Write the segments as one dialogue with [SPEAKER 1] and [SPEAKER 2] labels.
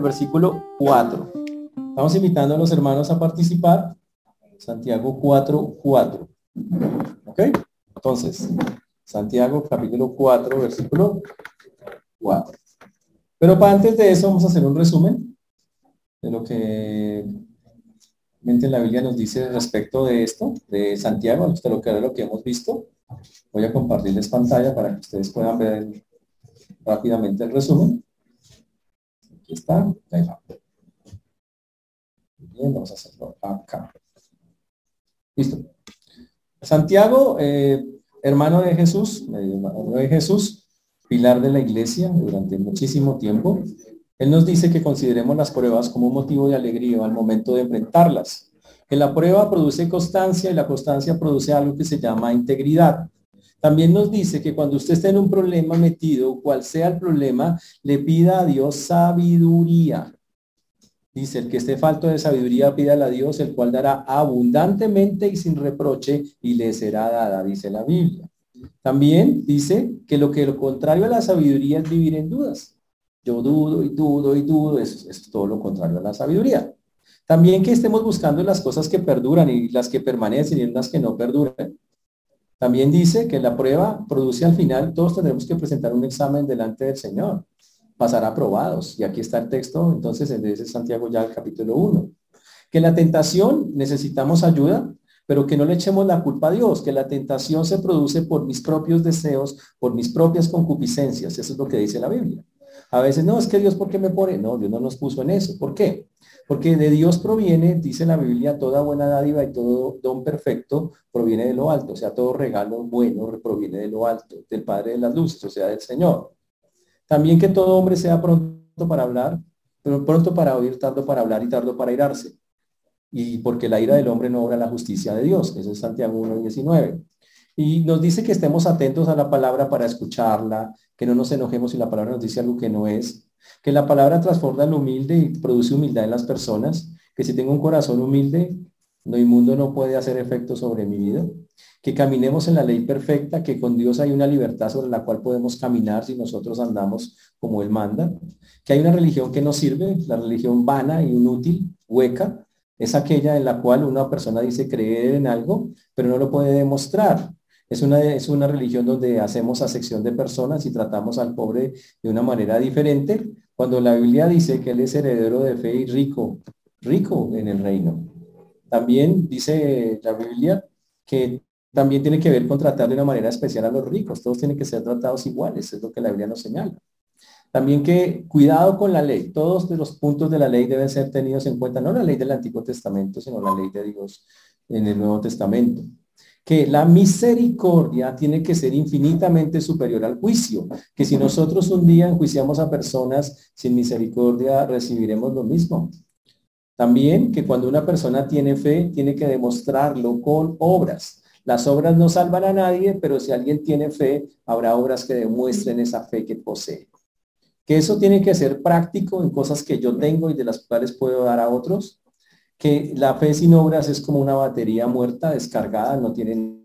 [SPEAKER 1] versículo 4. Estamos invitando a los hermanos a participar. Santiago 4, 4. ¿Ok? Entonces, Santiago capítulo 4, versículo 4. Pero para antes de eso vamos a hacer un resumen de lo que la Biblia nos dice respecto de esto, de Santiago, de lo que lo que hemos visto. Voy a compartirles pantalla para que ustedes puedan ver rápidamente el resumen. Aquí está. Ahí va. Vamos a hacerlo acá. Listo. Santiago, eh, hermano de Jesús, hermano de Jesús, pilar de la iglesia durante muchísimo tiempo. Él nos dice que consideremos las pruebas como un motivo de alegría al momento de enfrentarlas. Que la prueba produce constancia y la constancia produce algo que se llama integridad. También nos dice que cuando usted esté en un problema metido, cual sea el problema, le pida a Dios sabiduría. Dice, el que esté falto de sabiduría, pídale a Dios, el cual dará abundantemente y sin reproche y le será dada, dice la Biblia. También dice que lo que lo contrario a la sabiduría es vivir en dudas. Yo dudo y dudo y dudo, es todo lo contrario a la sabiduría. También que estemos buscando las cosas que perduran y las que permanecen y las que no perduran. También dice que la prueba produce al final, todos tendremos que presentar un examen delante del Señor, pasar aprobados. Y aquí está el texto, entonces, en ese Santiago ya el capítulo 1. Que la tentación necesitamos ayuda, pero que no le echemos la culpa a Dios, que la tentación se produce por mis propios deseos, por mis propias concupiscencias. Eso es lo que dice la Biblia. A veces, no, es que Dios, ¿por qué me pone? No, Dios no nos puso en eso. ¿Por qué? Porque de Dios proviene, dice la Biblia, toda buena dádiva y todo don perfecto proviene de lo alto. O sea, todo regalo bueno proviene de lo alto, del Padre de las luces, o sea, del Señor. También que todo hombre sea pronto para hablar, pero pronto para oír, tardo para hablar y tardo para irarse. Y porque la ira del hombre no obra la justicia de Dios. Eso es Santiago 1.19. Y nos dice que estemos atentos a la palabra para escucharla, que no nos enojemos si la palabra nos dice algo que no es, que la palabra transforma el humilde y produce humildad en las personas, que si tengo un corazón humilde, no inmundo no puede hacer efecto sobre mi vida, que caminemos en la ley perfecta, que con Dios hay una libertad sobre la cual podemos caminar si nosotros andamos como Él manda, que hay una religión que no sirve, la religión vana y inútil, hueca, es aquella en la cual una persona dice creer en algo, pero no lo puede demostrar. Es una, es una religión donde hacemos sección de personas y tratamos al pobre de una manera diferente, cuando la Biblia dice que él es heredero de fe y rico, rico en el reino. También dice la Biblia que también tiene que ver con tratar de una manera especial a los ricos. Todos tienen que ser tratados iguales, es lo que la Biblia nos señala. También que cuidado con la ley. Todos los puntos de la ley deben ser tenidos en cuenta, no la ley del Antiguo Testamento, sino la ley de Dios en el Nuevo Testamento que la misericordia tiene que ser infinitamente superior al juicio, que si nosotros un día enjuiciamos a personas sin misericordia, recibiremos lo mismo. También que cuando una persona tiene fe, tiene que demostrarlo con obras. Las obras no salvan a nadie, pero si alguien tiene fe, habrá obras que demuestren esa fe que posee. Que eso tiene que ser práctico en cosas que yo tengo y de las cuales puedo dar a otros que la fe sin obras es como una batería muerta, descargada, no tienen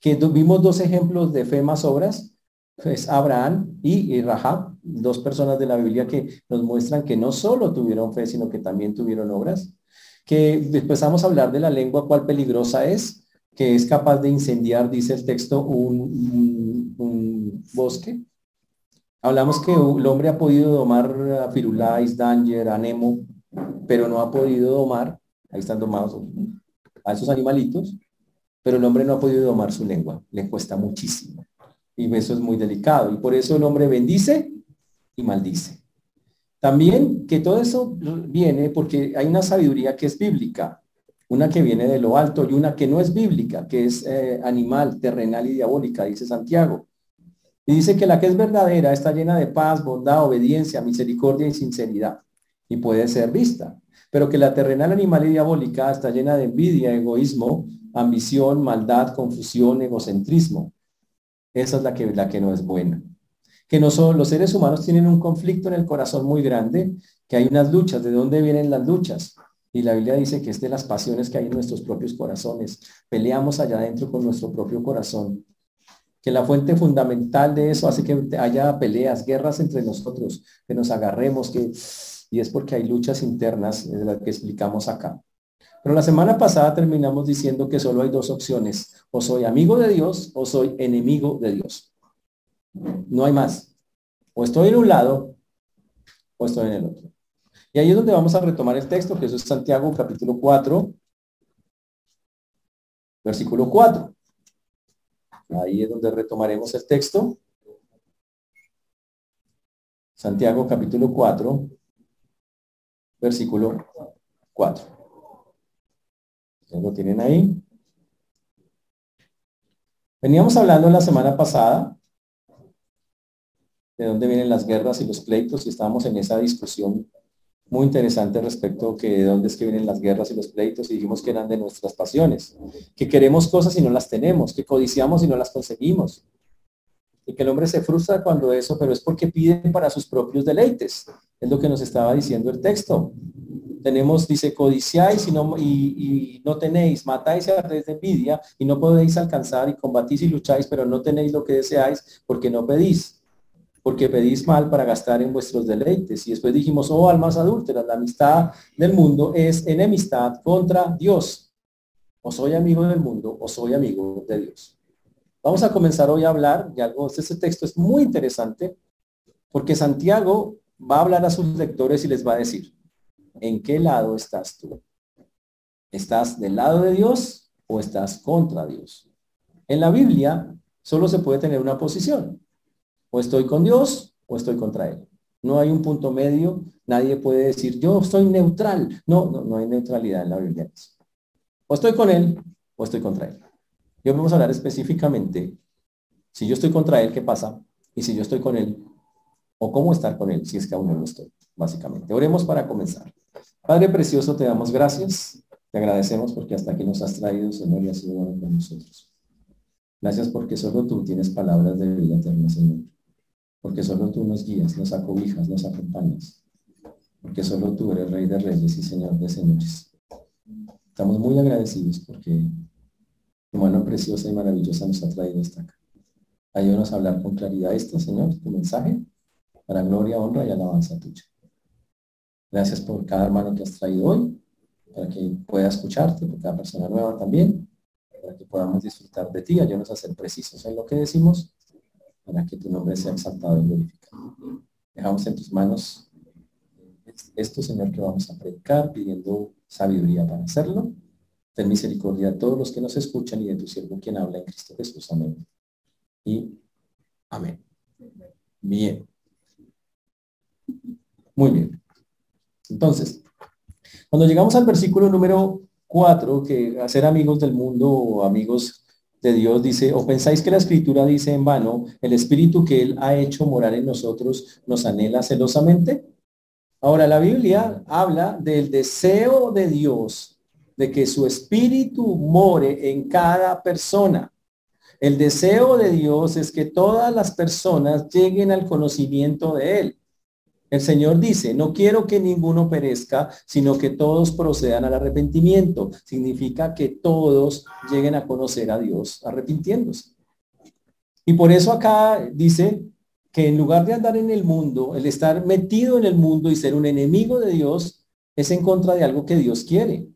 [SPEAKER 1] que vimos dos ejemplos de fe más obras, pues Abraham y, Rahab, dos personas de la Biblia que nos muestran que no solo tuvieron fe, sino que también tuvieron obras. Que empezamos a hablar de la lengua, cuál peligrosa es, que es capaz de incendiar, dice el texto, un, bosque. Hablamos que el hombre ha podido domar a Firulais, Danger, a Nemo, pero no ha podido domar, ahí están domados a esos animalitos, pero el hombre no ha podido domar su lengua, le cuesta muchísimo. Y eso es muy delicado. Y por eso el hombre bendice y maldice. También que todo eso viene porque hay una sabiduría que es bíblica, una que viene de lo alto y una que no es bíblica, que es eh, animal, terrenal y diabólica, dice Santiago. Y dice que la que es verdadera está llena de paz, bondad, obediencia, misericordia y sinceridad y puede ser vista, pero que la terrenal animal y diabólica está llena de envidia, egoísmo, ambición, maldad, confusión, egocentrismo. Esa es la que, la que no es buena. Que no son, los seres humanos tienen un conflicto en el corazón muy grande, que hay unas luchas. ¿De dónde vienen las luchas? Y la Biblia dice que es de las pasiones que hay en nuestros propios corazones. Peleamos allá adentro con nuestro propio corazón. que la fuente fundamental de eso hace que haya peleas, guerras entre nosotros, que nos agarremos, que, y es porque hay luchas internas, es la que explicamos acá. Pero la semana pasada terminamos diciendo que solo hay dos opciones, o soy amigo de Dios o soy enemigo de Dios. No hay más. O estoy en un lado o estoy en el otro. Y ahí es donde vamos a retomar el texto, que es Santiago capítulo 4, versículo 4. Ahí es donde retomaremos el texto. Santiago capítulo 4, versículo 4. ¿Lo tienen ahí? Veníamos hablando la semana pasada de dónde vienen las guerras y los pleitos y estábamos en esa discusión muy interesante respecto que de dónde es que vienen las guerras y los pleitos y dijimos que eran de nuestras pasiones, que queremos cosas y no las tenemos, que codiciamos y no las conseguimos. Y que el hombre se frustra cuando eso, pero es porque pide para sus propios deleites. Es lo que nos estaba diciendo el texto. Tenemos, dice, codiciáis y no, y, no tenéis, matáis a través de envidia y no podéis alcanzar y combatís y lucháis, pero no tenéis lo que deseáis porque no pedís porque pedís mal para gastar en vuestros deleites. Y después dijimos, oh almas adúlteras, la amistad del mundo es enemistad contra Dios. O soy amigo del mundo o soy amigo de Dios. Vamos a comenzar hoy a hablar de algo, este texto es muy interesante, porque Santiago va a hablar a sus lectores y les va a decir, ¿en qué lado estás tú? ¿Estás del lado de Dios o estás contra Dios? En la Biblia solo se puede tener una posición. O estoy con Dios o estoy contra Él. No hay un punto medio. Nadie puede decir, yo soy neutral. No, no, no hay neutralidad en la Biblia. O estoy con Él o estoy contra Él. Y hoy vamos a hablar específicamente, si yo estoy contra Él, ¿qué pasa? Y si yo estoy con Él, o cómo estar con Él, si es que aún no lo estoy, básicamente. Oremos para comenzar. Padre Precioso, te damos gracias. Te agradecemos porque hasta aquí nos has traído, Señor, y has sido bueno con nosotros. Gracias porque solo tú tienes palabras de vida eterna, Señor porque solo tú nos guías, nos acobijas, nos acompañas, porque solo tú eres Rey de Reyes y Señor de Señores. Estamos muy agradecidos porque tu mano preciosa y maravillosa nos ha traído hasta acá. Ayúdanos a hablar con claridad esto, Señor, tu mensaje, para gloria, honra y alabanza tuya. Gracias por cada hermano que has traído hoy, para que pueda escucharte, por cada persona nueva también, para que podamos disfrutar de ti, ayúdanos a ser precisos en lo que decimos para que tu nombre sea exaltado y glorificado. Dejamos en tus manos esto, Señor, que vamos a predicar, pidiendo sabiduría para hacerlo. Ten misericordia a todos los que nos escuchan y de tu siervo quien habla en Cristo Jesús. Amén. Y amén. Bien. Muy bien. Entonces, cuando llegamos al versículo número 4, que hacer amigos del mundo o amigos de Dios dice, o pensáis que la escritura dice en vano, el espíritu que Él ha hecho morar en nosotros nos anhela celosamente. Ahora la Biblia habla del deseo de Dios de que su espíritu more en cada persona. El deseo de Dios es que todas las personas lleguen al conocimiento de Él. El Señor dice, no quiero que ninguno perezca, sino que todos procedan al arrepentimiento. Significa que todos lleguen a conocer a Dios arrepintiéndose. Y por eso acá dice que en lugar de andar en el mundo, el estar metido en el mundo y ser un enemigo de Dios, es en contra de algo que Dios quiere.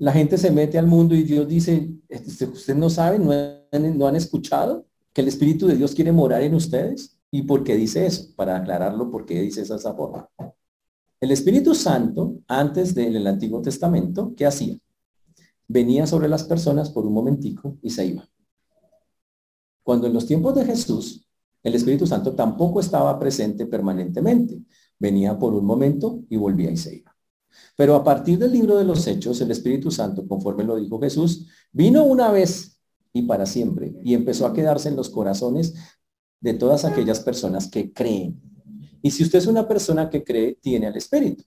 [SPEAKER 1] La gente se mete al mundo y Dios dice, este, ustedes no saben, no han escuchado que el Espíritu de Dios quiere morar en ustedes. ¿Y por qué dice eso? Para aclararlo, ¿por qué dice esa forma? El Espíritu Santo, antes del Antiguo Testamento, ¿qué hacía? Venía sobre las personas por un momentico y se iba. Cuando en los tiempos de Jesús, el Espíritu Santo tampoco estaba presente permanentemente. Venía por un momento y volvía y se iba. Pero a partir del libro de los Hechos, el Espíritu Santo, conforme lo dijo Jesús, vino una vez y para siempre y empezó a quedarse en los corazones de todas aquellas personas que creen. Y si usted es una persona que cree, tiene al Espíritu.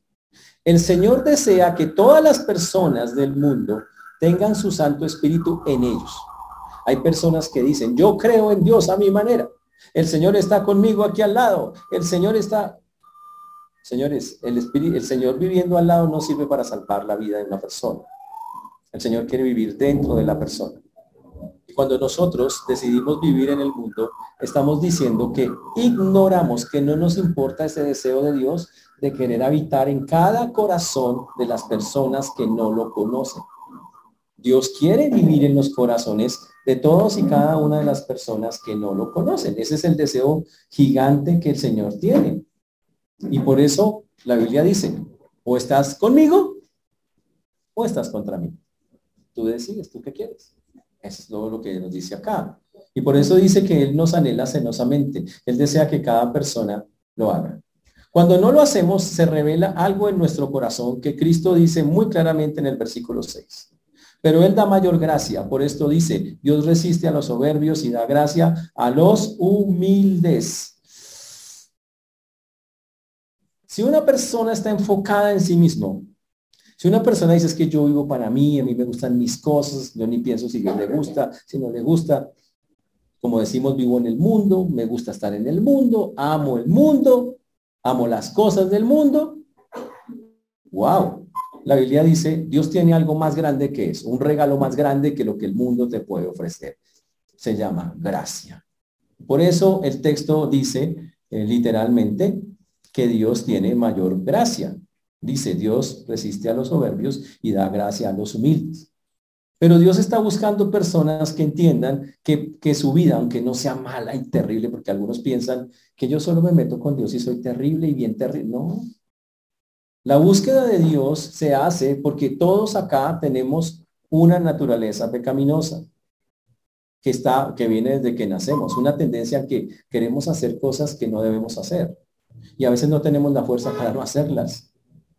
[SPEAKER 1] El Señor desea que todas las personas del mundo tengan su Santo Espíritu en ellos. Hay personas que dicen, yo creo en Dios a mi manera. El Señor está conmigo aquí al lado. El Señor está... Señores, el, espíritu, el Señor viviendo al lado no sirve para salvar la vida de una persona. El Señor quiere vivir dentro de la persona. cuando nosotros decidimos vivir en el mundo, estamos diciendo que ignoramos, que no nos importa ese deseo de Dios de querer habitar en cada corazón de las personas que no lo conocen. Dios quiere vivir en los corazones de todos y cada una de las personas que no lo conocen. Ese es el deseo gigante que el Señor tiene. Y por eso la Biblia dice, o estás conmigo o estás contra mí. Tú decides, ¿tú qué quieres? Es lo que nos dice acá. Y por eso dice que Él nos anhela cenosamente. Él desea que cada persona lo haga. Cuando no lo hacemos, se revela algo en nuestro corazón que Cristo dice muy claramente en el versículo 6. Pero Él da mayor gracia. Por esto dice, Dios resiste a los soberbios y da gracia a los humildes. Si una persona está enfocada en sí mismo, si una persona dice que yo vivo para mí, a mí me gustan mis cosas, yo ni pienso si le gusta, si no le gusta, como decimos, vivo en el mundo, me gusta estar en el mundo, amo el mundo, amo las cosas del mundo. Wow. La Biblia dice, Dios tiene algo más grande que eso, un regalo más grande que lo que el mundo te puede ofrecer. Se llama gracia. Por eso el texto dice eh, literalmente que Dios tiene mayor gracia. Dice, Dios resiste a los soberbios y da gracia a los humildes. Pero Dios está buscando personas que entiendan que, que, su vida, aunque no sea mala y terrible, porque algunos piensan que yo solo me meto con Dios y soy terrible y bien terrible. No. La búsqueda de Dios se hace porque todos acá tenemos una naturaleza pecaminosa que está, que viene desde que nacemos, una tendencia que queremos hacer cosas que no debemos hacer. Y a veces no tenemos la fuerza para no hacerlas.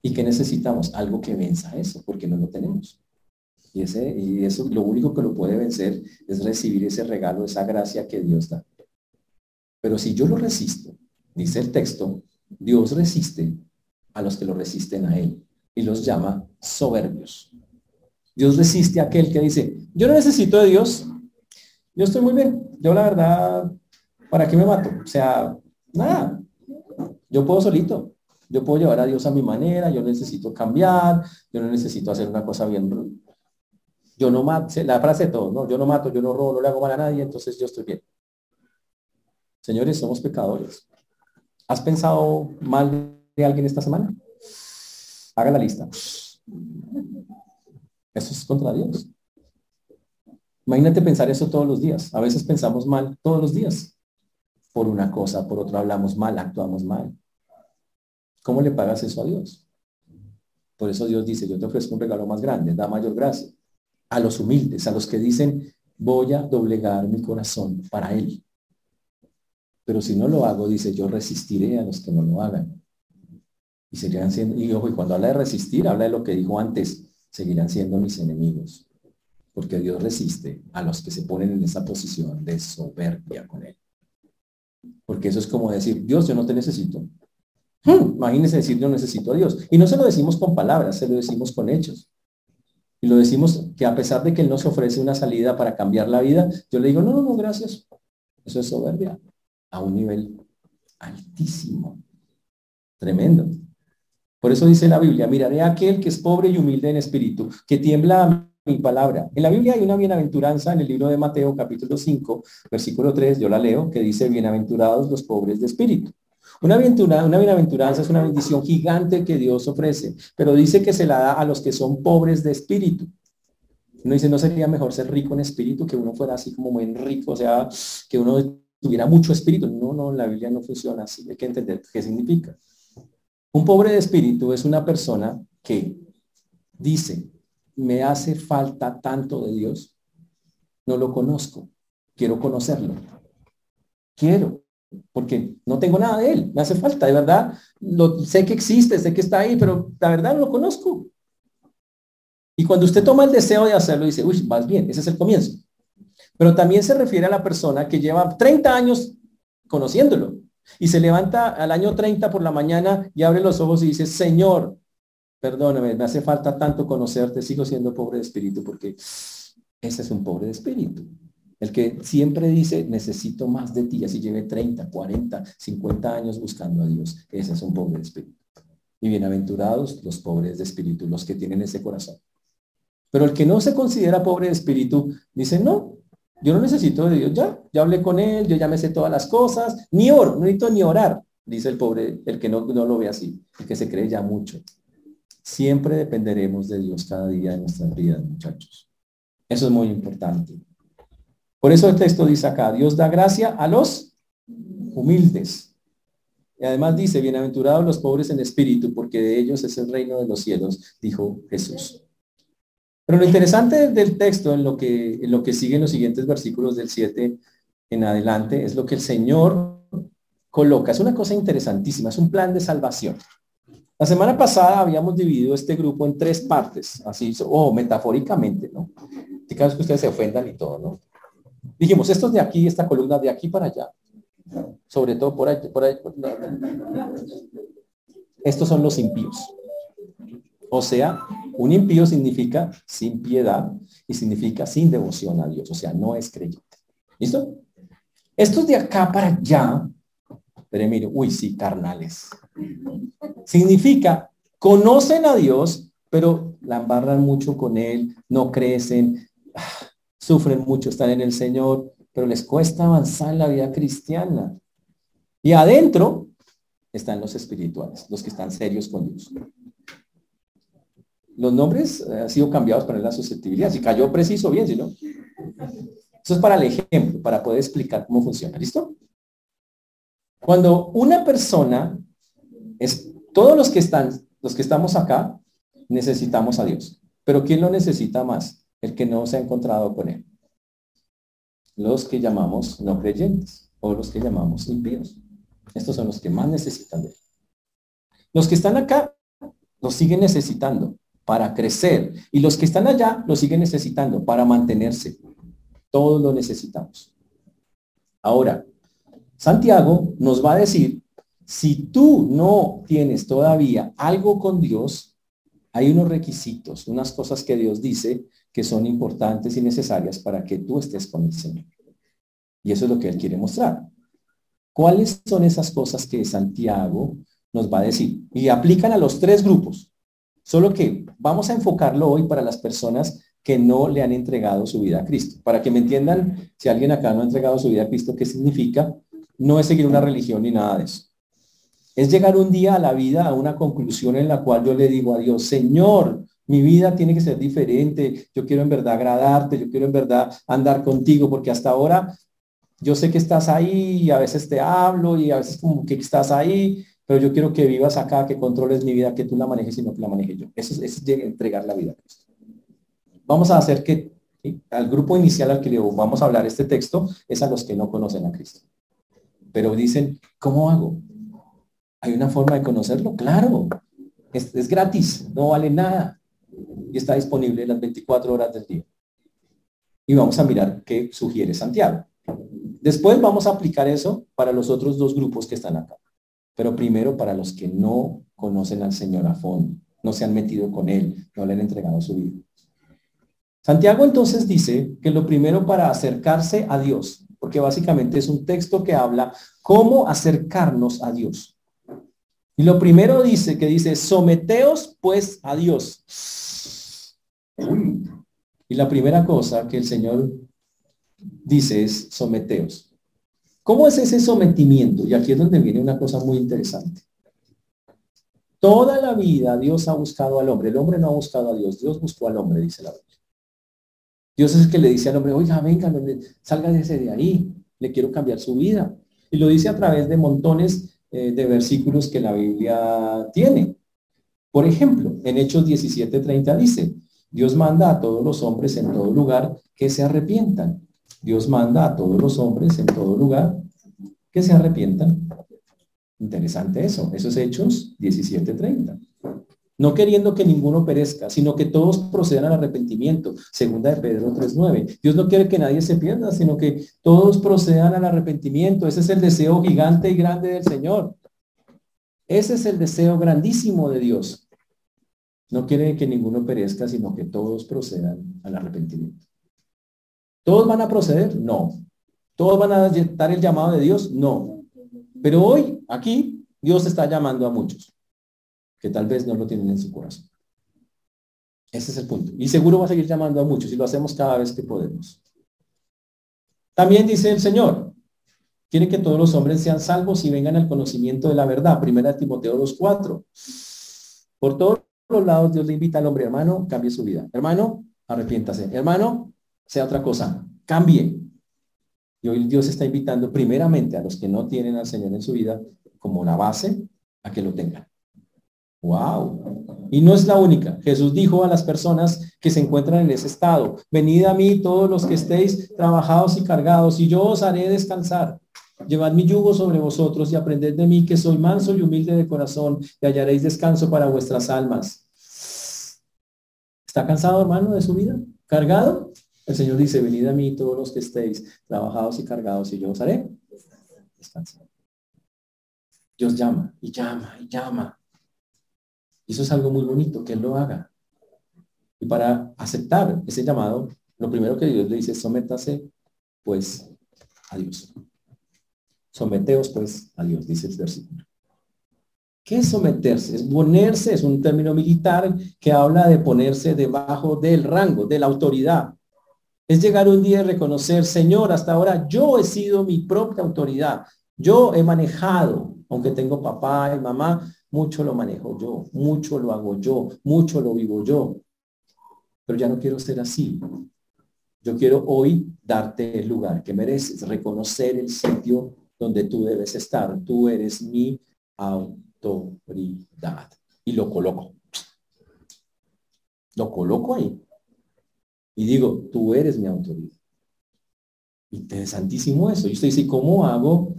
[SPEAKER 1] ¿Y qué necesitamos? Algo que venza eso, porque no lo tenemos. Y, ese, y eso lo único que lo puede vencer es recibir ese regalo, esa gracia que Dios da. Pero si yo lo resisto, dice el texto, Dios resiste a los que lo resisten a Él y los llama soberbios. Dios resiste a aquel que dice, yo no necesito de Dios, yo estoy muy bien, yo la verdad, ¿para qué me mato? O sea, nada, yo puedo solito, yo puedo llevar a Dios a mi manera, yo necesito cambiar, yo no necesito hacer una cosa bien. Yo no mato, la frase de todo, ¿no? Yo no mato, yo no robo, no le hago mal a nadie, entonces yo estoy bien. Señores, somos pecadores. ¿Has pensado mal de alguien esta semana? Haga la lista. Eso es contra Dios. Imagínate pensar eso todos los días. A veces pensamos mal todos los días. Por una cosa, por otra hablamos mal, actuamos mal. ¿Cómo le pagas eso a Dios? Por eso Dios dice, yo te ofrezco un regalo más grande, da mayor gracia. A los humildes, a los que dicen, voy a doblegar mi corazón para Él. Pero si no lo hago, dice, yo resistiré a los que no lo hagan. Y seguirán siendo, y ojo, y cuando habla de resistir, habla de lo que dijo antes, seguirán siendo mis enemigos. Porque Dios resiste a los que se ponen en esa posición de soberbia con Él. Porque eso es como decir, Dios, yo no te necesito. Hmm, imagínense decir yo necesito a Dios. Y no se lo decimos con palabras, se lo decimos con hechos. Y lo decimos que a pesar de que Él nos ofrece una salida para cambiar la vida, yo le digo, no, no, no, gracias. Eso es soberbia a un nivel altísimo. Tremendo. Por eso dice la Biblia, miraré a aquel que es pobre y humilde en espíritu, que tiembla mi palabra. En la Biblia hay una bienaventuranza en el libro de Mateo capítulo 5, versículo 3, yo la leo, que dice, bienaventurados los pobres de espíritu. Una, una bienaventuranza es una bendición gigante que Dios ofrece, pero dice que se la da a los que son pobres de espíritu. Uno dice, ¿no sería mejor ser rico en espíritu que uno fuera así como muy rico? O sea, que uno tuviera mucho espíritu. No, no, la Biblia no funciona así. Hay que entender qué significa. Un pobre de espíritu es una persona que dice, me hace falta tanto de Dios, no lo conozco, quiero conocerlo. Quiero, porque no tengo nada de él, me hace falta, de verdad, lo, sé que existe, sé que está ahí, pero la verdad no lo conozco. Y cuando usted toma el deseo de hacerlo, dice, uy, vas bien, ese es el comienzo. Pero también se refiere a la persona que lleva 30 años conociéndolo y se levanta al año 30 por la mañana y abre los ojos y dice, Señor, perdóname, me hace falta tanto conocerte, sigo siendo pobre de espíritu porque ese es un pobre de espíritu. El que siempre dice, necesito más de ti, así lleve 30, 40, 50 años buscando a Dios. Ese es un pobre de espíritu. Y bienaventurados los pobres de espíritu, los que tienen ese corazón. Pero el que no se considera pobre de espíritu, dice, no, Yo no necesito de Dios ya, ya hablé con Él, yo ya me sé todas las cosas, ni oro, no necesito ni orar, dice el pobre, el que no, no lo ve así, el que se cree ya mucho. Siempre dependeremos de Dios cada día de nuestras vidas, muchachos. Eso es muy importante. Por eso el texto dice acá, Dios da gracia a los humildes. Y además dice, bienaventurados los pobres en espíritu, porque de ellos es el reino de los cielos, dijo Jesús. Pero lo interesante del texto, en lo que, en lo que sigue en los siguientes versículos del 7 en adelante, es lo que el Señor coloca. Es una cosa interesantísima, es un plan de salvación. La semana pasada habíamos dividido este grupo en tres partes, así, o metafóricamente, ¿no? De caso que ustedes se ofendan y todo, ¿no? Dijimos, estos de aquí, esta columna de aquí para allá, sobre todo por ahí, por ahí. Estos son los impíos. O sea, un impío significa sin piedad y significa sin devoción a Dios, o sea, no es creyente. ¿Listo? Estos de acá para allá, pero mire, uy, sí, carnales. Significa, conocen a Dios, pero la embarran mucho con Él, no crecen, ah, sufren mucho estar en el Señor, pero les cuesta avanzar en la vida cristiana. Y adentro están los espirituales, los que están serios con Dios los nombres eh, han sido cambiados para la susceptibilidad. Si cayó preciso, bien, si no. Eso es para el ejemplo, para poder explicar cómo funciona. ¿Listo? Cuando una persona es, todos los que están, los que estamos acá, necesitamos a Dios. Pero ¿quién lo necesita más? El que no se ha encontrado con él. Los que llamamos no creyentes o los que llamamos impíos. Estos son los que más necesitan de él. Los que están acá los siguen necesitando, para crecer. Y los que están allá lo siguen necesitando para mantenerse. Todos lo necesitamos. Ahora, Santiago nos va a decir, si tú no tienes todavía algo con Dios, hay unos requisitos, unas cosas que Dios dice que son importantes y necesarias para que tú estés con el Señor. Y eso es lo que Él quiere mostrar. ¿Cuáles son esas cosas que Santiago nos va a decir? Y aplican a los tres grupos. Solo que vamos a enfocarlo hoy para las personas que no le han entregado su vida a Cristo. Para que me entiendan, si alguien acá no ha entregado su vida a Cristo, ¿qué significa? No es seguir una religión ni nada de eso. Es llegar un día a la vida a una conclusión en la cual yo le digo a Dios, Señor, mi vida tiene que ser diferente. Yo quiero en verdad agradarte, yo quiero en verdad andar contigo, porque hasta ahora yo sé que estás ahí y a veces te hablo y a veces como que estás ahí, pero yo quiero que vivas acá, que controles mi vida, que tú la manejes y no que la maneje yo. Eso es, entregar la vida a Cristo. Vamos a hacer que al grupo inicial al que le vamos a hablar este texto es a los que no conocen a Cristo. Pero dicen, ¿cómo hago? ¿Hay una forma de conocerlo? Claro, es, es gratis, no vale nada y está disponible las 24 horas del día. Y vamos a mirar qué sugiere Santiago. Después vamos a aplicar eso para los otros dos grupos que están acá pero primero para los que no conocen al Señor a fondo, no se han metido con Él, no le han entregado su vida. Santiago entonces dice que lo primero para acercarse a Dios, porque básicamente es un texto que habla cómo acercarnos a Dios. Y lo primero dice que dice, someteos pues a Dios. Y la primera cosa que el Señor dice es someteos. ¿Cómo es ese sometimiento? Y aquí es donde viene una cosa muy interesante. Toda la vida Dios ha buscado al hombre. El hombre no ha buscado a Dios. Dios buscó al hombre, dice la Biblia. Dios es el que le dice al hombre, oiga, venga, salga ese de ahí. Le quiero cambiar su vida. Y lo dice a través de montones eh, de versículos que la Biblia tiene. Por ejemplo, en Hechos 17:30 dice, Dios manda a todos los hombres en todo lugar que se arrepientan Dios manda a todos los hombres en todo lugar que se arrepientan. Interesante eso. Eso es Hechos 17:30. No queriendo que ninguno perezca, sino que todos procedan al arrepentimiento. Segunda de Pedro 3:9. Dios no quiere que nadie se pierda, sino que todos procedan al arrepentimiento. Ese es el deseo gigante y grande del Señor. Ese es el deseo grandísimo de Dios. No quiere que ninguno perezca, sino que todos procedan al arrepentimiento. ¿Todos van a proceder? No. ¿Todos van a dar el llamado de Dios? No. Pero hoy, aquí, Dios está llamando a muchos que tal vez no lo tienen en su corazón. Ese es el punto. Y seguro va a seguir llamando a muchos y lo hacemos cada vez que podemos. También dice el Señor, quiere que todos los hombres sean salvos y vengan al conocimiento de la verdad. Primera Timoteo 2.4. Por todos los lados Dios le invita al hombre, hermano, cambie su vida. Hermano, arrepiéntase. Hermano, sea otra cosa. Cambie. Y hoy Dios está invitando primeramente a los que no tienen al Señor en su vida como la base a que lo tengan. Wow. Y no es la única. Jesús dijo a las personas que se encuentran en ese estado, venid a mí todos los que estéis trabajados y cargados, y yo os haré descansar. Llevad mi yugo sobre vosotros y aprended de mí que soy manso y humilde de corazón y hallaréis descanso para vuestras almas. ¿Está cansado, hermano, de su vida? ¿Cargado? El Señor dice, venid a mí todos los que estéis trabajados y cargados y yo os haré descansar. Dios llama y llama y llama. Y eso es algo muy bonito, que Él lo haga. Y para aceptar ese llamado, lo primero que Dios le dice, sométase pues a Dios. Someteos pues a Dios, dice el versículo. ¿Qué es someterse? Es ponerse, es un término militar que habla de ponerse debajo del rango, de la autoridad. Es llegar un día y reconocer, Señor, hasta ahora yo he sido mi propia autoridad. Yo he manejado, aunque tengo papá y mamá, mucho lo manejo yo, mucho lo hago yo, mucho lo vivo yo. Pero ya no quiero ser así. Yo quiero hoy darte el lugar que mereces, reconocer el sitio donde tú debes estar. Tú eres mi autoridad. Y lo coloco. Lo coloco ahí. Y digo, tú eres mi autoridad. Interesantísimo eso. Y usted dice, ¿cómo hago?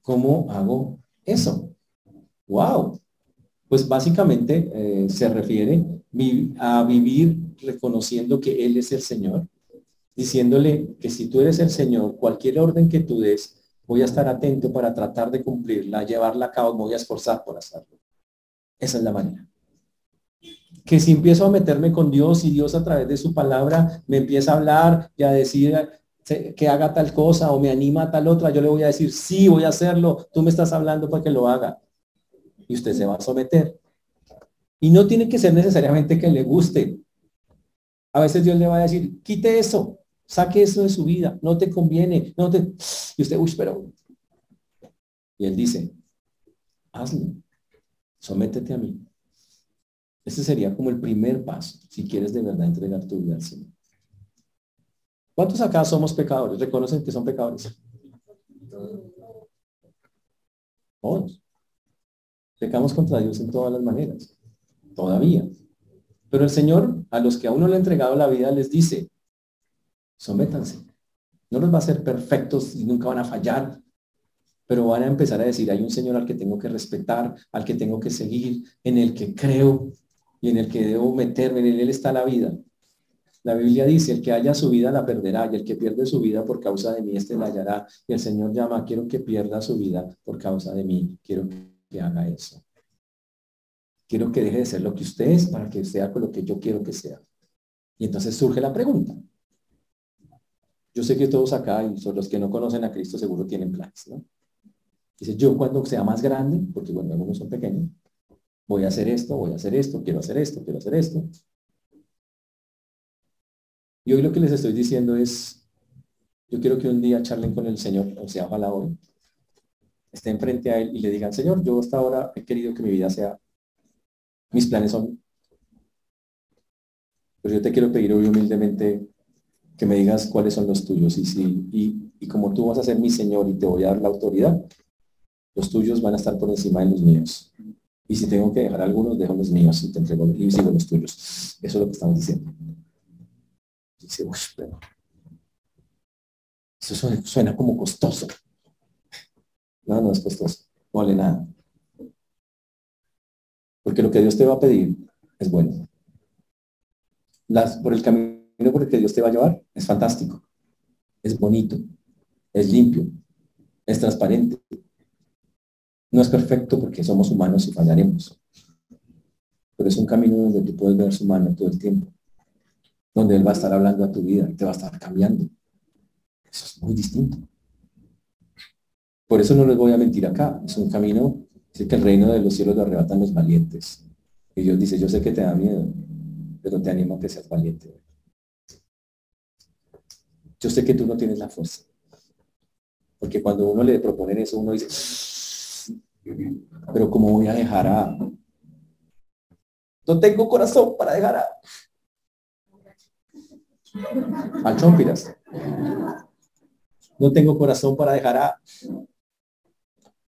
[SPEAKER 1] ¿Cómo hago eso? Wow. Pues básicamente eh, se refiere a vivir reconociendo que Él es el Señor, diciéndole que si tú eres el Señor, cualquier orden que tú des, voy a estar atento para tratar de cumplirla, llevarla a cabo, voy a esforzar por hacerlo. Esa es la manera que si empiezo a meterme con Dios y Dios a través de su palabra me empieza a hablar y a decir que haga tal cosa o me anima a tal otra, yo le voy a decir, sí, voy a hacerlo, tú me estás hablando para que lo haga. Y usted se va a someter. Y no tiene que ser necesariamente que le guste. A veces Dios le va a decir, quite eso, saque eso de su vida, no te conviene, no te... Y usted, uy, pero... Y él dice, hazlo, sométete a mí. Ese sería como el primer paso, si quieres de verdad entregar tu vida al Señor. ¿Cuántos acá somos pecadores? ¿Reconocen que son pecadores? Todos. Pecamos contra Dios en todas las maneras. Todavía. Pero el Señor, a los que aún no le ha entregado la vida, les dice, sométanse. No los va a hacer perfectos y nunca van a fallar, pero van a empezar a decir, hay un Señor al que tengo que respetar, al que tengo que seguir, en el que creo, y en el que debo meterme, en él está la vida. La Biblia dice, el que haya su vida la perderá y el que pierde su vida por causa de mí, este la hallará. Y el Señor llama, quiero que pierda su vida por causa de mí, quiero que haga eso. Quiero que deje de ser lo que usted es para que sea con lo que yo quiero que sea. Y entonces surge la pregunta. Yo sé que todos acá, y son los que no conocen a Cristo, seguro tienen planes. Dice, yo cuando sea más grande, porque bueno, algunos son pequeños, voy a hacer esto, voy a hacer esto, quiero hacer esto, quiero hacer esto. Y hoy lo que les estoy diciendo es, yo quiero que un día charlen con el Señor, o sea, ojalá hoy, estén frente a Él y le digan, Señor, yo hasta ahora he querido que mi vida sea, mis planes son, pero yo te quiero pedir hoy humildemente que me digas cuáles son los tuyos y, si, y, y como tú vas a ser mi Señor y te voy a dar la autoridad, los tuyos van a estar por encima de los míos. Y si tengo que dejar algunos, dejo los míos y te entrego y sigo los tuyos. Eso es lo que estamos diciendo. Dice, pero eso suena, como costoso. No, no es costoso. No vale nada. Porque lo que Dios te va a pedir es bueno. Las, por el camino por el que Dios te va a llevar es fantástico. Es bonito. Es limpio. Es transparente. No es perfecto porque somos humanos y fallaremos. Pero es un camino donde tú puedes ver su mano todo el tiempo. Donde Él va a estar hablando a tu vida y te va a estar cambiando. Eso es muy distinto. Por eso no les voy a mentir acá. Es un camino, dice que el reino de los cielos lo arrebatan los valientes. Y Dios dice, yo sé que te da miedo, pero te animo a que seas valiente. Yo sé que tú no tienes la fuerza, Porque cuando uno le proponen eso, uno dice, pero ¿cómo voy a dejar a... No tengo corazón para dejar a... Al Chompiras. No tengo corazón para dejar a,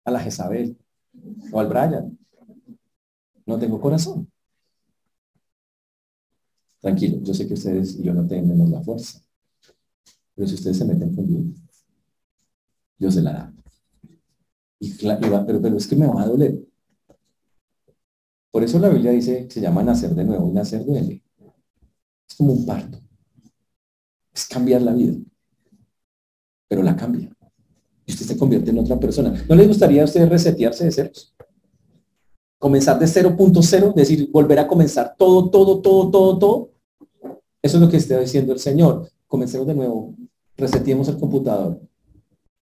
[SPEAKER 1] a la Jezabel o al Brian. No tengo corazón. Tranquilo, yo sé que ustedes y yo no tenemos la fuerza. Pero si ustedes se meten con Dios, se la da. Y, pero, pero es que me va a doler. Por eso la Biblia dice, se llama nacer de nuevo. Nacer duele. Es como un parto. Es cambiar la vida. Pero la cambia. Y usted se convierte en otra persona. ¿No le gustaría a usted resetearse de ceros? Comenzar de 0.0, decir, volver a comenzar todo, todo, todo, todo, todo. Eso es lo que está diciendo el Señor. Comencemos de nuevo. Reseteemos el computador.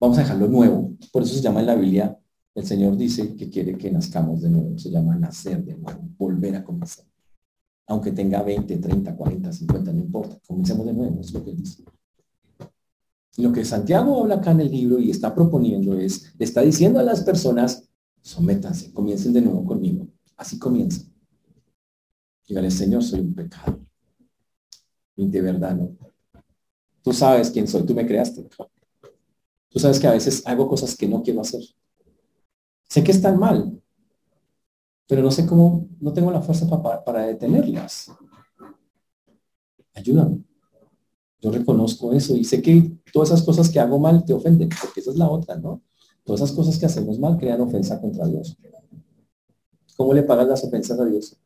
[SPEAKER 1] Vamos a dejarlo nuevo. Por eso se llama en la Biblia, el Señor dice que quiere que nazcamos de nuevo. Se llama nacer de nuevo, volver a comenzar. Aunque tenga 20, 30, 40, 50, no importa. Comencemos de nuevo, es lo que dice. Lo que Santiago habla acá en el libro y está proponiendo es, le está diciendo a las personas, sométanse, comiencen de nuevo conmigo. Así comienza. Dígale, Señor, soy un pecado. Y de verdad no. Tú sabes quién soy, tú me creaste. Tú sabes que a veces hago cosas que no quiero hacer. Sé que están mal, pero no sé cómo, no tengo la fuerza para, detenerlas. Ayúdame. Yo reconozco eso y sé que todas esas cosas que hago mal te ofenden, porque esa es la otra, ¿no? Todas esas cosas que hacemos mal crean ofensa contra Dios. ¿Cómo le pagas las ofensas a Dios?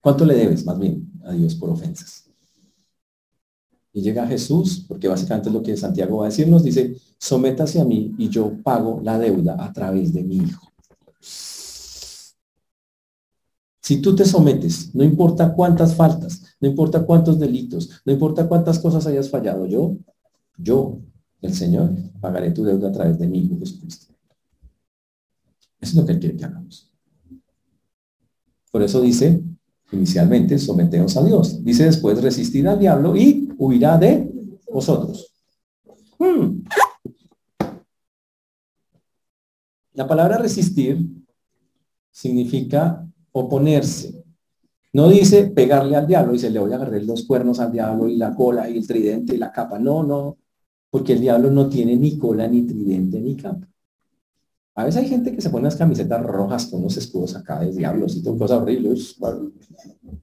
[SPEAKER 1] ¿Cuánto le debes más bien a Dios por ofensas? Y llega Jesús, porque básicamente es lo que Santiago va a decirnos, dice, sométase a mí y yo pago la deuda a través de mi Hijo. Si tú te sometes, no importa cuántas faltas, no importa cuántos delitos, no importa cuántas cosas hayas fallado, yo, yo, el Señor, pagaré tu deuda a través de mi Hijo Jesucristo. Eso es lo que Él quiere que hagamos. Por eso dice, inicialmente, someteos a Dios. Dice después, resistir al diablo y huirá de vosotros. Hmm. La palabra resistir significa oponerse. No dice pegarle al diablo, dice le voy a agarrar los cuernos al diablo y la cola y el tridente y la capa. No, no, porque el diablo no tiene ni cola, ni tridente, ni capa. A veces hay gente que se pone las camisetas rojas con unos escudos acá de diablos y todo, cosas horribles.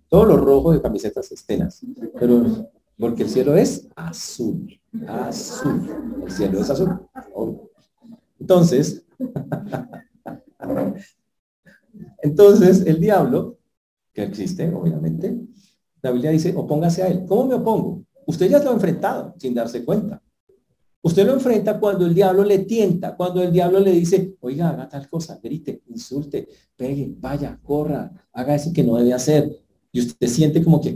[SPEAKER 1] Todo lo rojo de camisetas estenas. Pero porque el cielo es azul. Azul. El cielo es azul. Entonces, entonces el diablo, que existe, obviamente, la Biblia dice, opóngase a él. ¿Cómo me opongo? Usted ya lo ha enfrentado sin darse cuenta. Usted lo enfrenta cuando el diablo le tienta, cuando el diablo le dice, oiga, haga tal cosa, grite, insulte, pegue, vaya, corra, haga eso que no debe hacer. Y usted siente como que,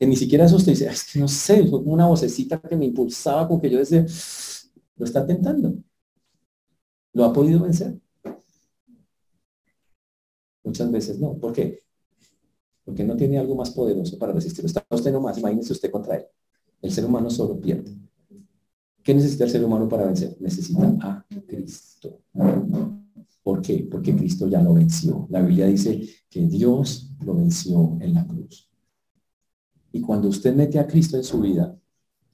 [SPEAKER 1] ni siquiera eso usted dice, es que no sé, fue como una vocecita que me impulsaba, como que yo decía, lo está tentando. ¿Lo ha podido vencer? Muchas veces no. ¿Por qué? Porque no tiene algo más poderoso para resistir. Está usted nomás, imagínese usted contra él. El ser humano solo pierde. ¿Qué necesita el ser humano para vencer? Necesita a Cristo. ¿Por qué? Porque Cristo ya lo venció. La Biblia dice que Dios lo venció en la cruz. Y cuando usted mete a Cristo en su vida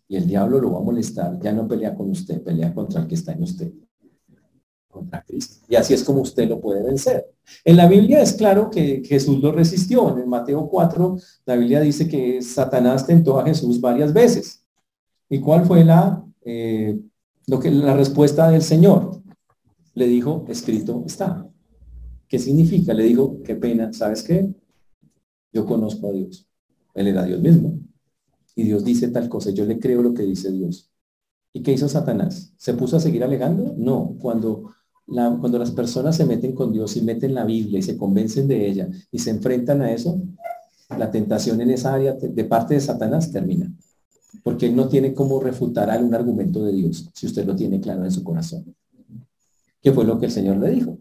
[SPEAKER 1] y el diablo lo va a molestar, ya no pelea con usted, pelea contra el que está en usted. Contra Cristo. Y así es como usted lo puede vencer. En la Biblia es claro que Jesús lo resistió. En Mateo 4, la Biblia dice que Satanás tentó a Jesús varias veces. ¿Y cuál fue la, eh, lo que, la respuesta del Señor? Le dijo, escrito está. ¿Qué significa? Le dijo, qué pena, ¿sabes qué? Yo conozco a Dios. Él era Dios mismo. Y Dios dice tal cosa, yo le creo lo que dice Dios. ¿Y qué hizo Satanás? ¿Se puso a seguir alegando? No, cuando, cuando las personas se meten con Dios y meten la Biblia y se convencen de ella y se enfrentan a eso, la tentación en esa área de parte de Satanás termina. Porque él no tiene cómo refutar algún argumento de Dios si usted lo tiene claro en su corazón. ¿Qué fue lo que el Señor le dijo?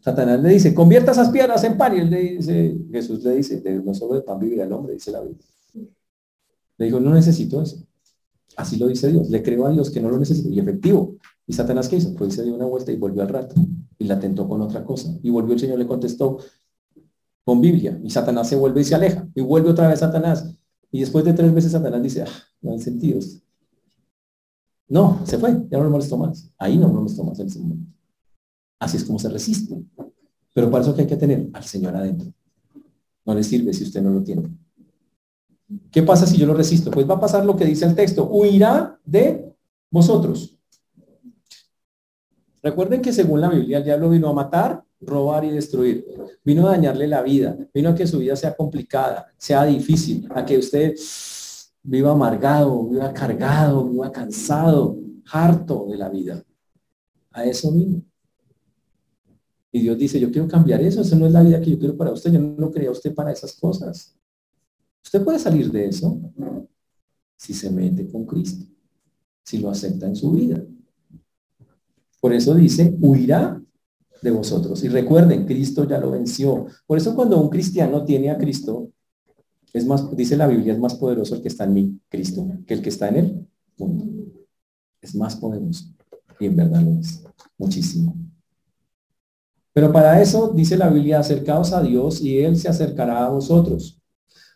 [SPEAKER 1] Satanás le dice, convierta esas piedras en pan. Y él le dice, Jesús le dice, no solo de pan vivirá el hombre, dice la Biblia. Le dijo, no necesito eso. Así lo dice Dios. Le creo a Dios que no lo necesito. Y efectivo. ¿Y Satanás qué hizo? Pues se dio una vuelta y volvió al rato. Y la tentó con otra cosa. Y volvió el Señor le contestó con Biblia. Y Satanás se vuelve y se aleja. Y vuelve otra vez Satanás. Y después de tres veces Satanás dice, ah, no hay sentidos. No, se fue. Ya no lo molestó más. Ahí no lo molestó más en ese momento. Así es como se resiste. Pero para eso que hay que tener al Señor adentro. No le sirve si usted no lo tiene. ¿Qué pasa si yo lo resisto? Pues va a pasar lo que dice el texto. Huirá de vosotros. Recuerden que según la Biblia el diablo vino a matar, robar y destruir. Vino a dañarle la vida. Vino a que su vida sea complicada, sea difícil, a que usted viva amargado, viva cargado, viva cansado, harto de la vida. A eso vino. Y Dios dice, yo quiero cambiar eso, esa no es la vida que yo quiero para usted, yo no lo quería usted para esas cosas. Usted puede salir de eso si se mete con Cristo, si lo acepta en su vida. Por eso dice, huirá de vosotros. Y recuerden, Cristo ya lo venció. Por eso cuando un cristiano tiene a Cristo, es más, dice la Biblia, es más poderoso el que está en mí, Cristo, que el que está en él mundo. Es más poderoso. Y en verdad lo es. Muchísimo. Pero para eso, dice la Biblia, acercaos a Dios y Él se acercará a vosotros.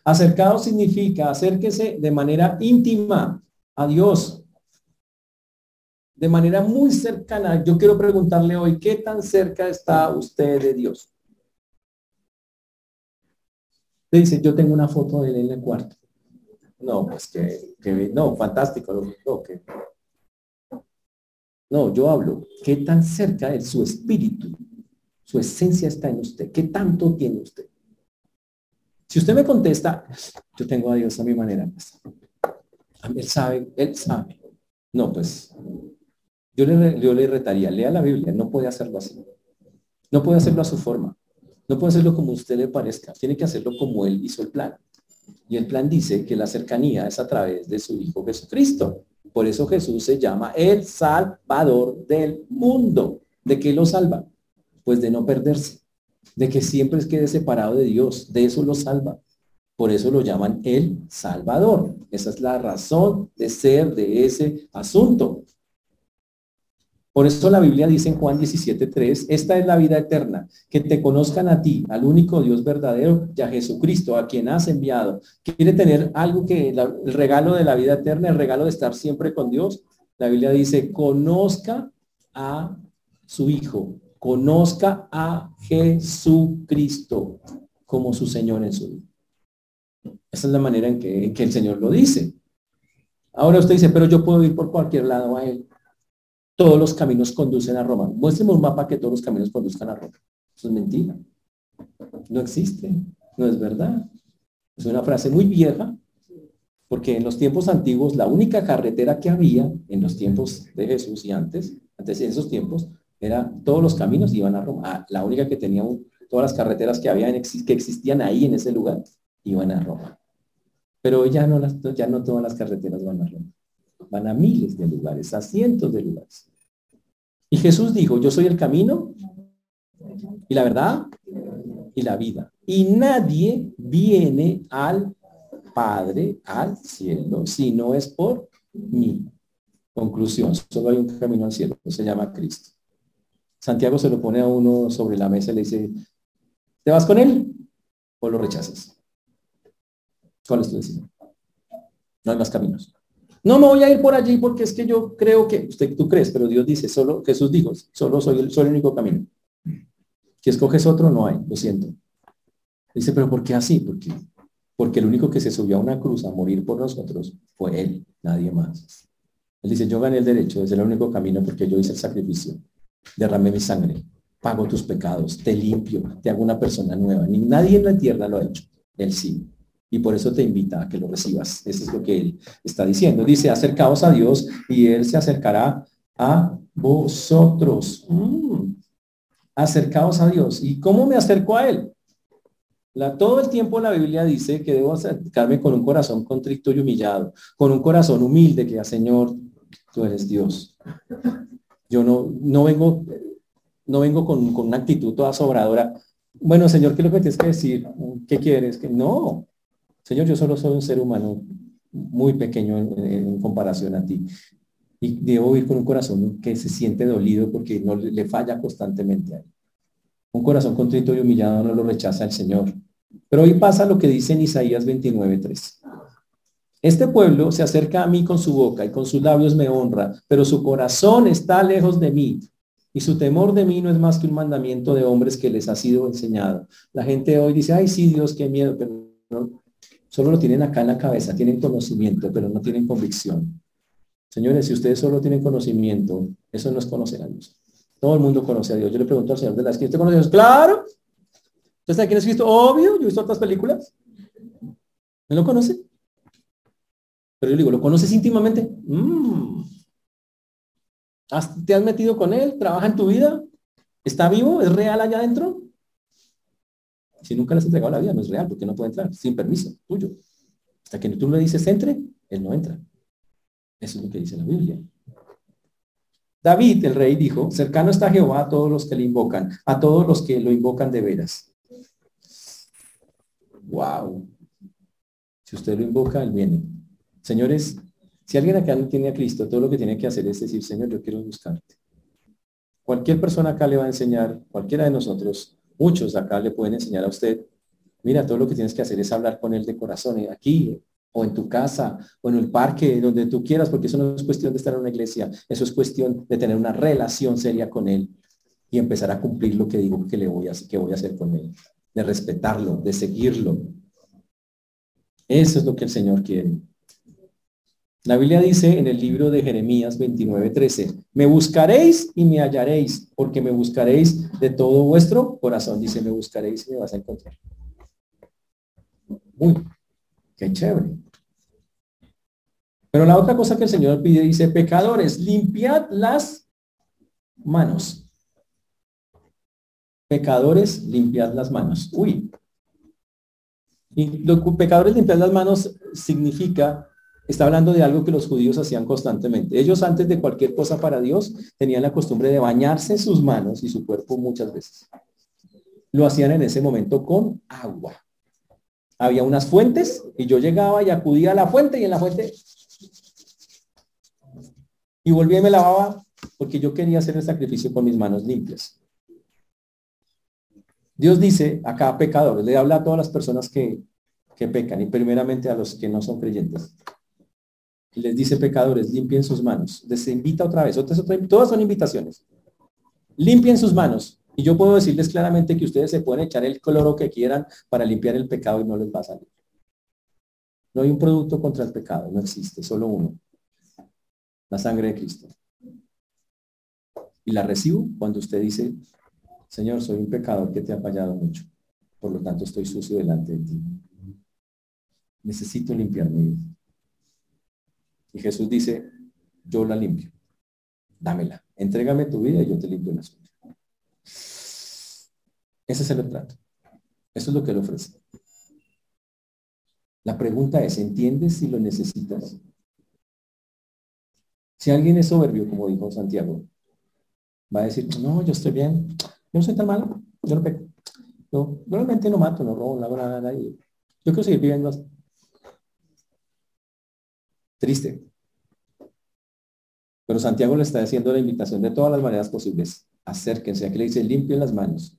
[SPEAKER 1] Acercaos significa acérquese de manera íntima a Dios. De manera muy cercana. Yo quiero preguntarle hoy, ¿qué tan cerca está usted de Dios? Le dice, yo tengo una foto de él en el cuarto. No, pues que, no, fantástico. No, no, yo hablo, ¿qué tan cerca es su espíritu su esencia está en usted. ¿Qué tanto tiene usted? Si usted me contesta, yo tengo a Dios a mi manera. Él sabe, él sabe. No, pues yo le, retaría, lea la Biblia, no puede hacerlo así. No puede hacerlo a su forma. No puede hacerlo como usted le parezca. Tiene que hacerlo como él hizo el plan. Y el plan dice que la cercanía es a través de su Hijo Jesucristo. Por eso Jesús se llama el Salvador del mundo. ¿De qué lo salva? Pues de no perderse, de que siempre quede separado de Dios, de eso lo salva. Por eso lo llaman el Salvador. Esa es la razón de ser de ese asunto. Por eso la Biblia dice en Juan 17:3, esta es la vida eterna, que te conozcan a ti, al único Dios verdadero y a Jesucristo, a quien has enviado. Quiere tener algo que el regalo de la vida eterna, el regalo de estar siempre con Dios. La Biblia dice, conozca a su Hijo, conozca a Jesucristo como su Señor en su vida. Esa es la manera en que, el Señor lo dice. Ahora usted dice, pero yo puedo ir por cualquier lado a Él. Todos los caminos conducen a Roma. Muéstrame un mapa que todos los caminos conduzcan a Roma. Eso es mentira. No existe. No es verdad. Es una frase muy vieja, porque en los tiempos antiguos la única carretera que había, en los tiempos de Jesús y antes, antes de esos tiempos, era, todos los caminos iban a Roma. Ah, la única que tenía, todas las carreteras que, había, que existían ahí en ese lugar, iban a Roma. Pero ya no, ya no todas las carreteras van a Roma. Van a miles de lugares, a cientos de lugares. Y Jesús dijo, yo soy el camino y la verdad y la vida. Y nadie viene al Padre, al cielo, si no es por mí. Conclusión, solo hay un camino al cielo, se llama Cristo. Santiago se lo pone a uno sobre la mesa y le dice, ¿te vas con él o lo rechazas? ¿Cuál es tu decisión? No hay más caminos. No me voy a ir por allí porque es que yo creo que, usted tú crees, pero Dios dice, solo, Jesús dijo, solo soy el, el único camino. Si escoges otro, no hay, lo siento. Dice, pero ¿por qué así? Porque, porque el único que se subió a una cruz a morir por nosotros fue Él, nadie más. Él dice, yo gané el derecho, es el único camino porque yo hice el sacrificio derramé mi sangre, pago tus pecados, te limpio, te hago una persona nueva. Ni nadie en la tierra lo ha hecho, él sí. Y por eso te invita a que lo recibas. Eso es lo que él está diciendo. Dice, acercaos a Dios y él se acercará a vosotros. Mm. Acercaos a Dios. ¿Y cómo me acerco a él? La, todo el tiempo la Biblia dice que debo acercarme con un corazón contrito y humillado, con un corazón humilde, que, Señor, tú eres Dios. Yo no, no vengo, no vengo con, una actitud toda sobradora. Bueno, Señor, ¿qué es lo que tienes que decir? ¿Qué quieres? Que no. Señor, yo solo soy un ser humano muy pequeño en, comparación a ti. Y debo ir con un corazón que se siente dolido porque no le, falla constantemente a él. Un corazón contrito y humillado no lo rechaza el Señor. Pero hoy pasa lo que dice en Isaías 29.3. Este pueblo se acerca a mí con su boca y con sus labios me honra, pero su corazón está lejos de mí. Y su temor de mí no es más que un mandamiento de hombres que les ha sido enseñado. La gente hoy dice, ay, sí, Dios, qué miedo, pero no, solo lo tienen acá en la cabeza, tienen conocimiento, pero no tienen convicción. Señores, si ustedes solo tienen conocimiento, eso no es conocer a Dios. Todo el mundo conoce a Dios. Yo le pregunto al Señor de las que ¿usted conoce a Dios? Claro. ¿Usted sabe quién es Cristo? Obvio, yo he visto otras películas. ¿Me lo conoce? Pero yo digo, ¿lo conoces íntimamente? Mm. ¿Te has metido con él? ¿Trabaja en tu vida? ¿Está vivo? ¿Es real allá adentro? Si nunca le has entregado la vida, no es real porque no puede entrar sin permiso tuyo. Hasta que tú le dices entre, él no entra. Eso es lo que dice la Biblia. David, el rey, dijo, cercano está Jehová a todos los que le invocan, a todos los que lo invocan de veras. Wow. Si usted lo invoca, él viene. Señores, si alguien acá no tiene a Cristo, todo lo que tiene que hacer es decir, Señor, yo quiero buscarte. Cualquier persona acá le va a enseñar, cualquiera de nosotros, muchos acá le pueden enseñar a usted, mira, todo lo que tienes que hacer es hablar con él de corazón, eh, aquí, o en tu casa, o en el parque, donde tú quieras, porque eso no es cuestión de estar en una iglesia, eso es cuestión de tener una relación seria con él y empezar a cumplir lo que digo que le voy a, que voy a hacer con él, de respetarlo, de seguirlo. Eso es lo que el Señor quiere. La Biblia dice en el libro de Jeremías 29:13, me buscaréis y me hallaréis, porque me buscaréis de todo vuestro corazón. Dice, me buscaréis y me vas a encontrar. Uy, qué chévere. Pero la otra cosa que el Señor pide dice, pecadores, limpiad las manos. Pecadores, limpiad las manos. Uy. Y los pecadores limpiad las manos significa está hablando de algo que los judíos hacían constantemente. Ellos antes de cualquier cosa para Dios tenían la costumbre de bañarse sus manos y su cuerpo muchas veces. Lo hacían en ese momento con agua. Había unas fuentes y yo llegaba y acudía a la fuente y en la fuente y volvía y me lavaba porque yo quería hacer el sacrificio con mis manos limpias. Dios dice acá pecadores, le habla a todas las personas que, que pecan y primeramente a los que no son creyentes les dice pecadores, limpien sus manos. Les invita otra vez, todas son invitaciones. Limpien sus manos. Y yo puedo decirles claramente que ustedes se pueden echar el cloro que quieran para limpiar el pecado y no les va a salir. No hay un producto contra el pecado, no existe, solo uno. La sangre de Cristo. Y la recibo cuando usted dice, Señor, soy un pecador que te ha fallado mucho. Por lo tanto, estoy sucio delante de ti. Necesito limpiar mi vida. Y Jesús dice, yo la limpio. Dámela. Entrégame tu vida y yo te limpio la suya. Ese es el trato. Eso es lo que él ofrece. La pregunta es, ¿entiendes si lo necesitas? Si alguien es soberbio, como dijo Santiago, va a decir, no, yo estoy bien, yo no soy tan malo, yo no peco. Yo realmente no mato, no robo, no hago nada a nadie. Yo quiero seguir viviendo. Triste. Pero Santiago le está haciendo la invitación de todas las maneras posibles. Acérquense. Aquí le dice, limpien las manos.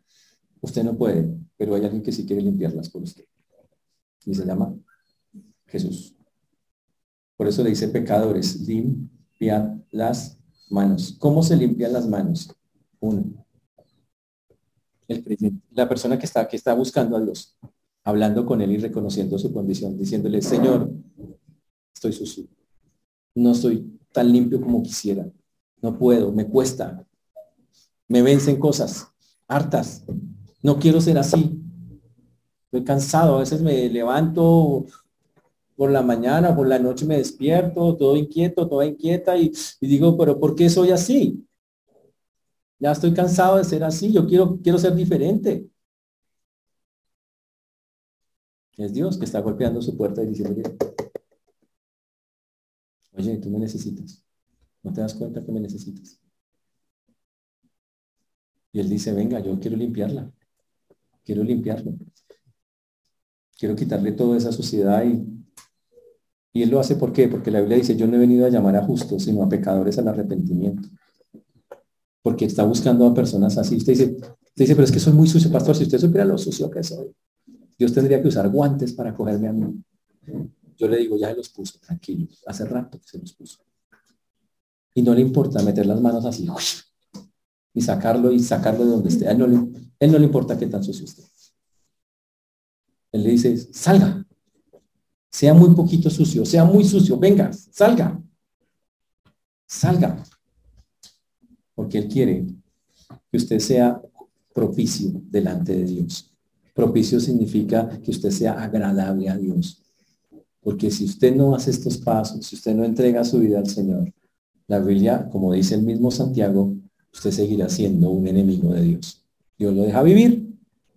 [SPEAKER 1] Usted no puede, pero hay alguien que sí quiere limpiarlas por usted. Y se llama Jesús. Por eso le dice pecadores, limpiad las manos. ¿Cómo se limpian las manos? Uno. El la persona que está, que está buscando a Dios, hablando con él y reconociendo su condición, diciéndole, Señor, estoy sucio. No soy tan limpio como quisiera. No puedo, me cuesta. Me vencen cosas hartas. No quiero ser así. Estoy cansado. A veces me levanto por la mañana, por la noche me despierto, todo inquieto, toda inquieta y, y digo, pero ¿por qué soy así? Ya estoy cansado de ser así. Yo quiero, quiero ser diferente. Es Dios que está golpeando su puerta y diciendo, Oye, tú me necesitas. ¿No te das cuenta que me necesitas? Y él dice, venga, yo quiero limpiarla. Quiero limpiarlo. Quiero quitarle toda esa suciedad y Y él lo hace ¿por qué? Porque la Biblia dice, yo no he venido a llamar a justos, sino a pecadores al arrepentimiento. Porque está buscando a personas así. Usted dice, dice, pero es que soy muy sucio, pastor. Si usted supiera lo sucio que soy, Dios tendría que usar guantes para cogerme a mí. Yo le digo, ya se los puso, tranquilo. Hace rato que se los puso. Y no le importa meter las manos así y sacarlo y sacarlo de donde esté. A él no le, él no le importa qué tan sucio esté. Él le dice, salga, sea muy poquito sucio, sea muy sucio, venga, salga, salga. Porque Él quiere que usted sea propicio delante de Dios. Propicio significa que usted sea agradable a Dios. Porque si usted no hace estos pasos, si usted no entrega su vida al Señor, la Biblia, como dice el mismo Santiago, usted seguirá siendo un enemigo de Dios. Dios lo deja vivir,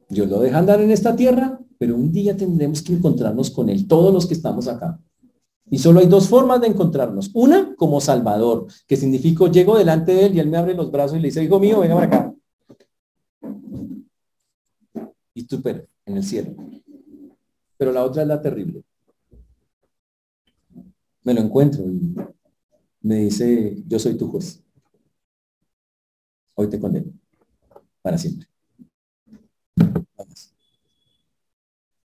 [SPEAKER 1] Dios lo deja andar en esta tierra, pero un día tendremos que encontrarnos con Él, todos los que estamos acá. Y solo hay dos formas de encontrarnos. Una, como Salvador, que significa llego delante de Él y Él me abre los brazos y le dice, hijo mío, venga para acá. Y tú, pero, en el cielo. Pero la otra es la terrible. Me lo encuentro y me dice, yo soy tu juez. Hoy te condeno. Para siempre.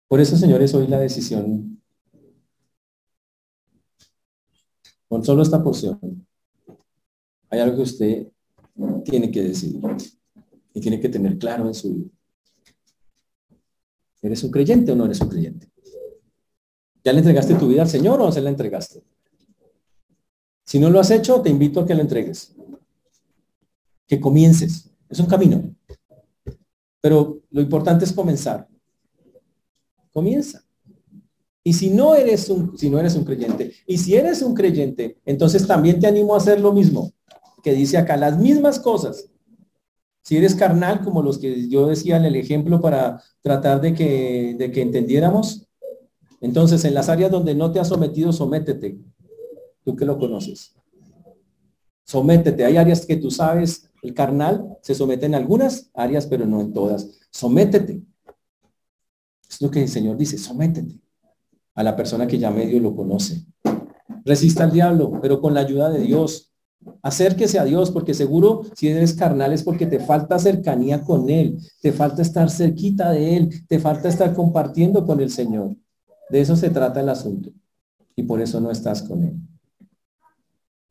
[SPEAKER 1] Por eso, señores, hoy la decisión, con solo esta porción, hay algo que usted tiene que decidir y tiene que tener claro en su vida. ¿Eres un creyente o no eres un creyente? ¿Ya le entregaste tu vida al Señor o se la entregaste? Si no lo has hecho, te invito a que lo entregues. Que comiences. Es un camino. Pero lo importante es comenzar. Comienza. Y si no eres un, si no eres un creyente, y si eres un creyente, entonces también te animo a hacer lo mismo, que dice acá, las mismas cosas. Si eres carnal, como los que yo decía en el ejemplo para tratar de que, de que entendiéramos, entonces en las áreas donde no te has sometido, sométete. Tú que lo conoces. Sométete. Hay áreas que tú sabes, el carnal se somete en algunas áreas, pero no en todas. Sométete. Es lo que el Señor dice, sométete a la persona que ya medio lo conoce. Resista al diablo, pero con la ayuda de Dios. Acérquese a Dios, porque seguro si eres carnal es porque te falta cercanía con Él, te falta estar cerquita de Él, te falta estar compartiendo con el Señor. De eso se trata el asunto. Y por eso no estás con Él.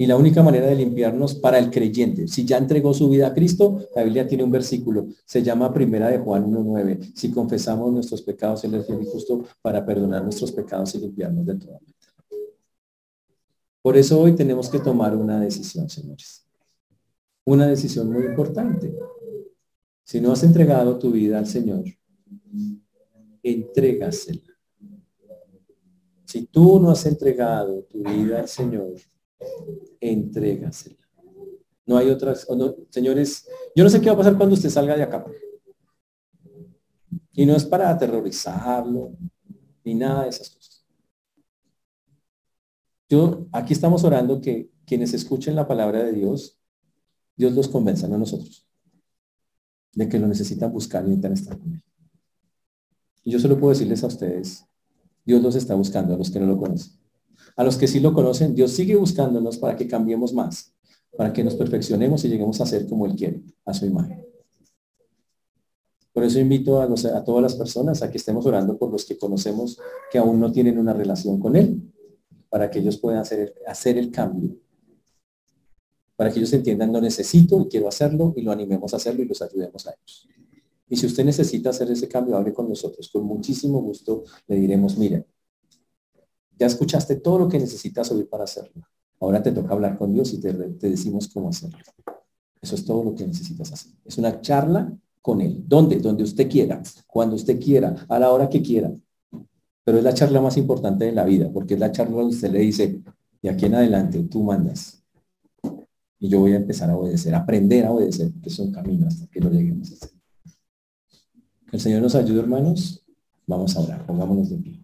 [SPEAKER 1] Y la única manera de limpiarnos para el creyente, si ya entregó su vida a Cristo, la Biblia tiene un versículo, se llama Primera de Juan 1.9. Si confesamos nuestros pecados, Él es fiel y justo para perdonar nuestros pecados y limpiarnos de toda Por eso hoy tenemos que tomar una decisión, señores. Una decisión muy importante. Si no has entregado tu vida al Señor, entrégasela. Si tú no has entregado tu vida al Señor, entrégasela. No hay otras, señores, yo no sé qué va a pasar cuando usted salga de acá. Y no es para aterrorizarlo, ni nada de esas cosas. Yo, aquí estamos orando que quienes escuchen la palabra de Dios, Dios los convenza, no nosotros, de que lo necesitan buscar y necesitan estar con él. Y yo solo puedo decirles a ustedes, Dios los está buscando, a los que no lo conocen. A los que sí lo conocen, Dios sigue buscándonos para que cambiemos más, para que nos perfeccionemos y lleguemos a ser como Él quiere, a su imagen. Por eso invito a, a todas las personas a que estemos orando por los que conocemos que aún no tienen una relación con Él, para que ellos puedan hacer, hacer el cambio, para que ellos entiendan, lo necesito y quiero hacerlo y lo animemos a hacerlo y los ayudemos a ellos. Y si usted necesita hacer ese cambio, hable con nosotros. Con muchísimo gusto le diremos, mire, ya escuchaste todo lo que necesitas oír para hacerlo. Ahora te toca hablar con Dios y te, decimos cómo hacerlo. Eso es todo lo que necesitas hacer. Es una charla con Él. ¿Dónde? Donde usted quiera, cuando usted quiera, a la hora que quiera. Pero es la charla más importante de la vida, porque es la charla donde usted le dice, de aquí en adelante tú mandas. Y yo voy a empezar a obedecer, aprender a obedecer, que es un camino hasta que lo lleguemos a hacer. El Señor nos ayude, hermanos. Vamos a orar. Pongámonos de pie.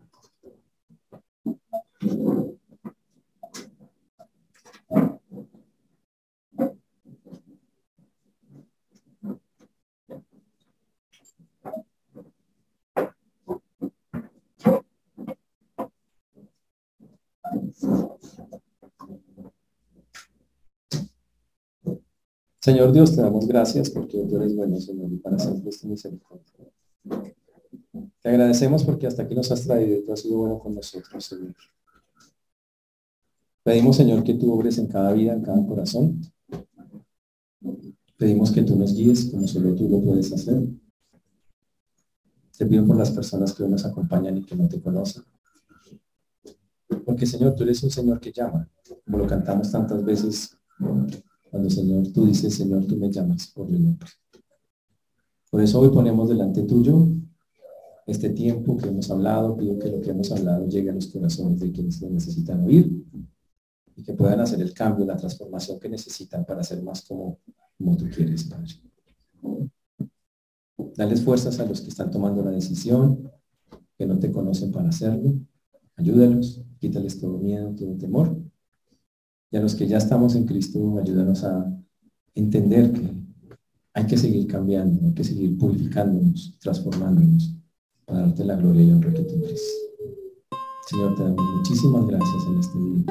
[SPEAKER 1] Señor Dios, te damos gracias porque tú eres bueno, Señor, y para siempre es misericordia. Te agradecemos porque hasta aquí nos has traído y tú has sido bueno con nosotros, Señor. Pedimos, Señor, que tú obres en cada vida, en cada corazón. Pedimos que tú nos guíes como solo tú lo puedes hacer. Te pido por las personas que nos acompañan y que no te conocen. Porque, Señor, tú eres un Señor que llama, como lo cantamos tantas veces cuando, Señor, tú dices, Señor, tú me llamas por mi nombre. Por eso hoy ponemos delante tuyo este tiempo que hemos hablado, pido que lo que hemos hablado llegue a los corazones de quienes lo necesitan oír y que puedan hacer el cambio, la transformación que necesitan para ser más como, como tú quieres, Padre. Dales fuerzas a los que están tomando la decisión, que no te conocen para hacerlo. Ayúdalos, quítales todo miedo, todo temor. Y a los que ya estamos en Cristo, ayúdanos a entender que hay que seguir cambiando, hay que seguir purificándonos, transformándonos para darte la gloria y honra que tú eres. Señor, te damos muchísimas gracias en este día.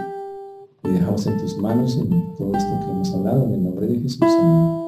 [SPEAKER 1] Y dejamos en tus manos todo esto que hemos hablado, en el nombre de Jesús. Amén.